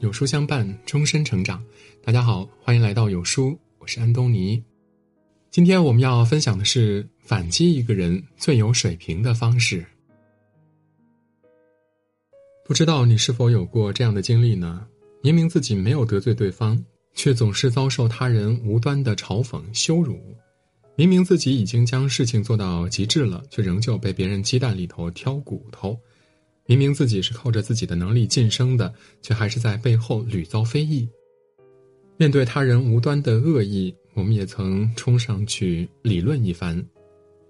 有书相伴，终身成长。大家好，欢迎来到有书，我是安东尼。今天我们要分享的是反击一个人最有水平的方式。不知道你是否有过这样的经历呢？明明自己没有得罪对方，却总是遭受他人无端的嘲讽、羞辱；明明自己已经将事情做到极致了，却仍旧被别人鸡蛋里头挑骨头。明明自己是靠着自己的能力晋升的，却还是在背后屡遭非议。面对他人无端的恶意，我们也曾冲上去理论一番，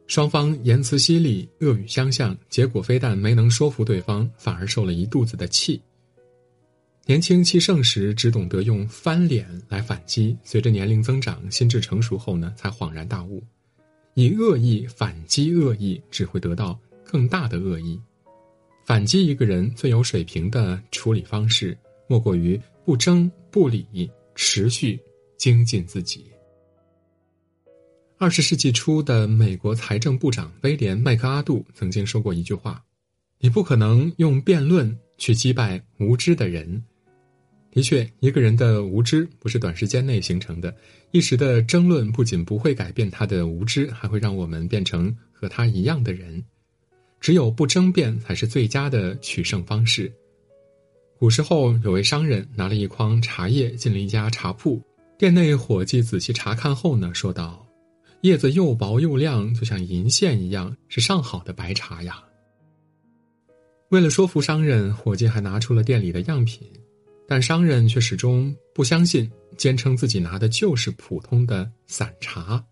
双方言辞犀利，恶语相向，结果非但没能说服对方，反而受了一肚子的气。年轻气盛时，只懂得用翻脸来反击；随着年龄增长，心智成熟后呢，才恍然大悟，以恶意反击恶意，只会得到更大的恶意。反击一个人最有水平的处理方式，莫过于不争不理，持续精进自己。二十世纪初的美国财政部长威廉·麦克阿杜曾经说过一句话：“你不可能用辩论去击败无知的人。”的确，一个人的无知不是短时间内形成的，一时的争论不仅不会改变他的无知，还会让我们变成和他一样的人。只有不争辩才是最佳的取胜方式。古时候有位商人拿了一筐茶叶进了一家茶铺，店内伙计仔细查看后呢，说道：“叶子又薄又亮，就像银线一样，是上好的白茶呀。”为了说服商人，伙计还拿出了店里的样品，但商人却始终不相信，坚称自己拿的就是普通的散茶。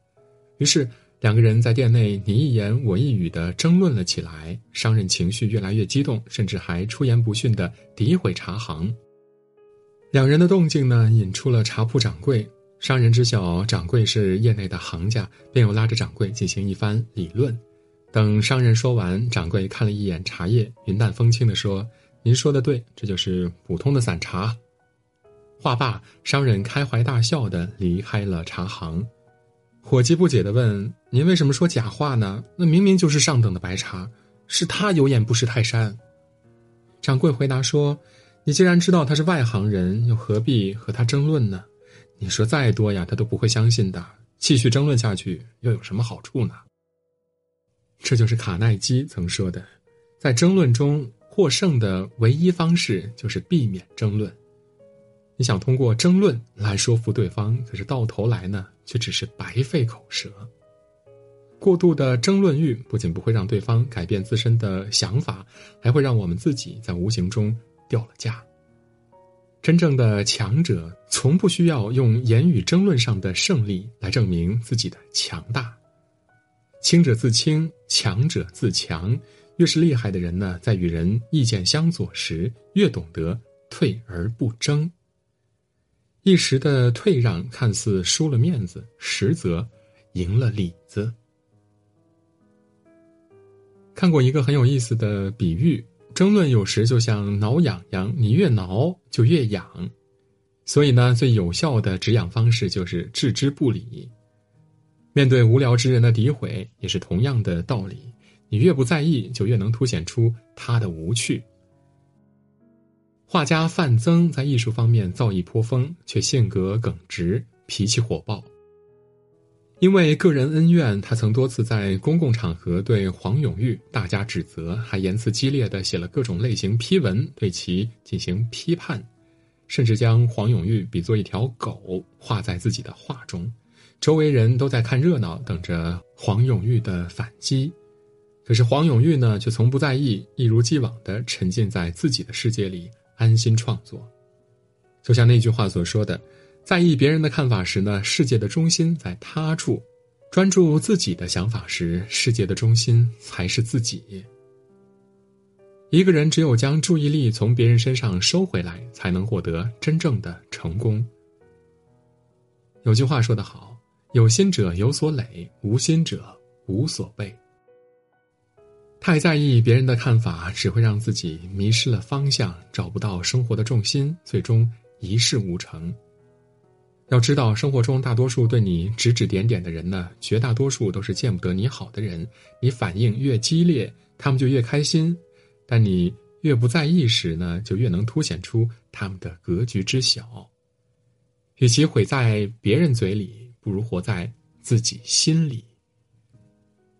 于是。两个人在店内你一言我一语的争论了起来，商人情绪越来越激动，甚至还出言不逊的诋毁茶行。两人的动静呢，引出了茶铺掌柜。商人知晓掌柜是业内的行家，便又拉着掌柜进行一番理论。等商人说完，掌柜看了一眼茶叶，云淡风轻的说：“您说的对，这就是普通的散茶。”话罢，商人开怀大笑的离开了茶行。伙计不解的问：“您为什么说假话呢？那明明就是上等的白茶，是他有眼不识泰山。”掌柜回答说：“你既然知道他是外行人，又何必和他争论呢？你说再多呀，他都不会相信的。继续争论下去又有什么好处呢？”这就是卡耐基曾说的：“在争论中获胜的唯一方式就是避免争论。”你想通过争论来说服对方，可是到头来呢，却只是白费口舌。过度的争论欲不仅不会让对方改变自身的想法，还会让我们自己在无形中掉了价。真正的强者从不需要用言语争论上的胜利来证明自己的强大。轻者自清，强者自强。越是厉害的人呢，在与人意见相左时，越懂得退而不争。一时的退让看似输了面子，实则赢了里子。看过一个很有意思的比喻：争论有时就像挠痒痒，你越挠就越痒。所以呢，最有效的止痒方式就是置之不理。面对无聊之人的诋毁，也是同样的道理。你越不在意，就越能凸显出他的无趣。画家范增在艺术方面造诣颇丰，却性格耿直，脾气火爆。因为个人恩怨，他曾多次在公共场合对黄永玉大加指责，还言辞激烈的写了各种类型批文对其进行批判，甚至将黄永玉比作一条狗画在自己的画中。周围人都在看热闹，等着黄永玉的反击。可是黄永玉呢，却从不在意，一如既往的沉浸在自己的世界里。安心创作，就像那句话所说的：“在意别人的看法时呢，世界的中心在他处；专注自己的想法时，世界的中心才是自己。”一个人只有将注意力从别人身上收回来，才能获得真正的成功。有句话说得好：“有心者有所累，无心者无所备。”太在意别人的看法，只会让自己迷失了方向，找不到生活的重心，最终一事无成。要知道，生活中大多数对你指指点点的人呢，绝大多数都是见不得你好的人。你反应越激烈，他们就越开心；但你越不在意时呢，就越能凸显出他们的格局之小。与其毁在别人嘴里，不如活在自己心里。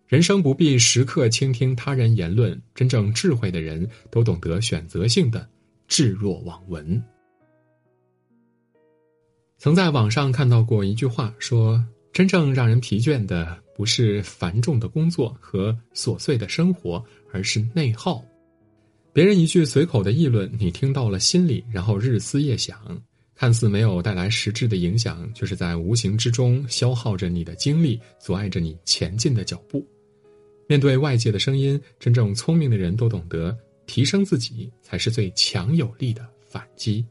人生不必时刻倾听他人言论，真正智慧的人都懂得选择性的置若罔闻。曾在网上看到过一句话，说：“真正让人疲倦的不是繁重的工作和琐碎的生活，而是内耗。别人一句随口的议论，你听到了心里，然后日思夜想。”看似没有带来实质的影响，却是在无形之中消耗着你的精力，阻碍着你前进的脚步。面对外界的声音，真正聪明的人都懂得提升自己才是最强有力的反击。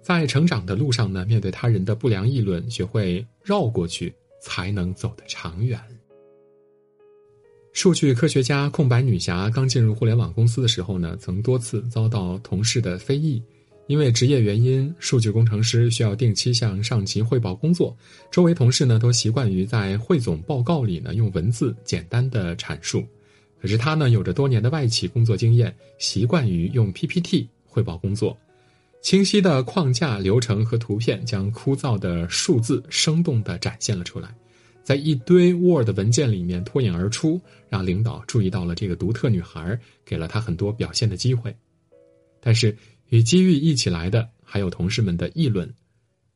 在成长的路上呢，面对他人的不良议论，学会绕过去，才能走得长远。数据科学家空白女侠刚进入互联网公司的时候呢，曾多次遭到同事的非议。因为职业原因，数据工程师需要定期向上级汇报工作。周围同事呢，都习惯于在汇总报告里呢用文字简单的阐述。可是他呢，有着多年的外企工作经验，习惯于用 PPT 汇报工作。清晰的框架、流程和图片将枯燥的数字生动地展现了出来，在一堆 Word 文件里面脱颖而出，让领导注意到了这个独特女孩，给了她很多表现的机会。但是。与机遇一起来的，还有同事们的议论，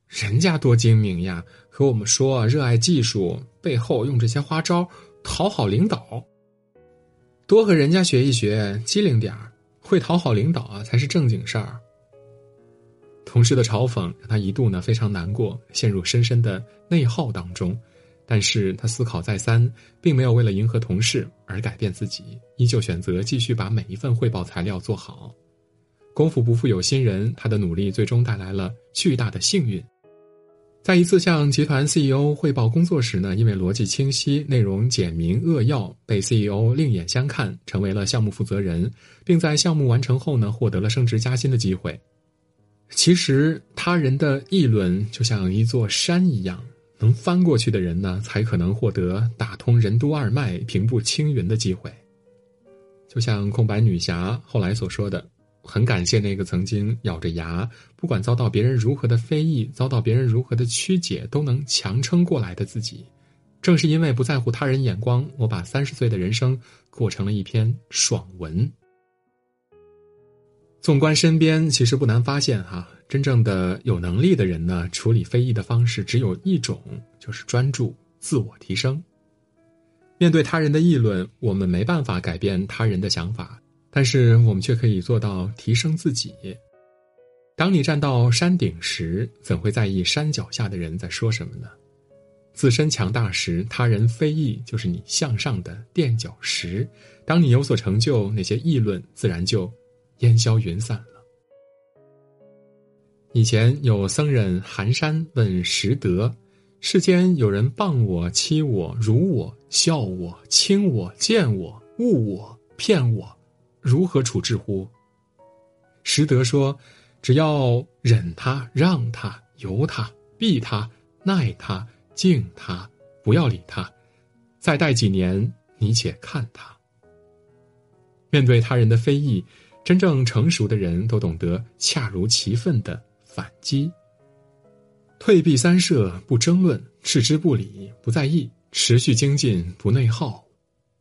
人家多精明呀！和我们说热爱技术，背后用这些花招讨好领导。多和人家学一学，机灵点儿，会讨好领导啊，才是正经事儿。同事的嘲讽让他一度呢非常难过，陷入深深的内耗当中。但是他思考再三，并没有为了迎合同事而改变自己，依旧选择继续把每一份汇报材料做好。功夫不负有心人，他的努力最终带来了巨大的幸运。在一次向集团 CEO 汇报工作时呢，因为逻辑清晰、内容简明扼要，被 CEO 另眼相看，成为了项目负责人，并在项目完成后呢，获得了升职加薪的机会。其实，他人的议论就像一座山一样，能翻过去的人呢，才可能获得打通任督二脉、平步青云的机会。就像空白女侠后来所说的。很感谢那个曾经咬着牙，不管遭到别人如何的非议，遭到别人如何的曲解，都能强撑过来的自己。正是因为不在乎他人眼光，我把三十岁的人生过成了一篇爽文。纵观身边，其实不难发现，哈，真正的有能力的人呢，处理非议的方式只有一种，就是专注自我提升。面对他人的议论，我们没办法改变他人的想法。但是我们却可以做到提升自己。当你站到山顶时，怎会在意山脚下的人在说什么呢？自身强大时，他人非议就是你向上的垫脚石。当你有所成就，那些议论自然就烟消云散了。以前有僧人寒山问拾得：世间有人谤我、欺我、辱我、笑我、轻我、贱我、误我、骗我。如何处置乎？实德说：“只要忍他、让他、由他、避他、耐他、敬他，不要理他。再待几年，你且看他。”面对他人的非议，真正成熟的人都懂得恰如其分的反击。退避三舍，不争论；置之不理，不在意；持续精进，不内耗。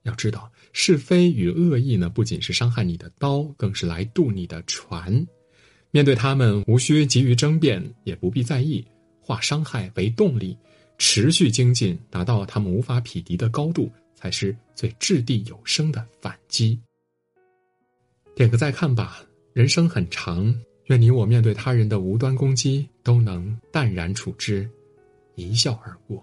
要知道。是非与恶意呢，不仅是伤害你的刀，更是来渡你的船。面对他们，无需急于争辩，也不必在意，化伤害为动力，持续精进，达到他们无法匹敌的高度，才是最掷地有声的反击。点个再看吧，人生很长，愿你我面对他人的无端攻击，都能淡然处之，一笑而过。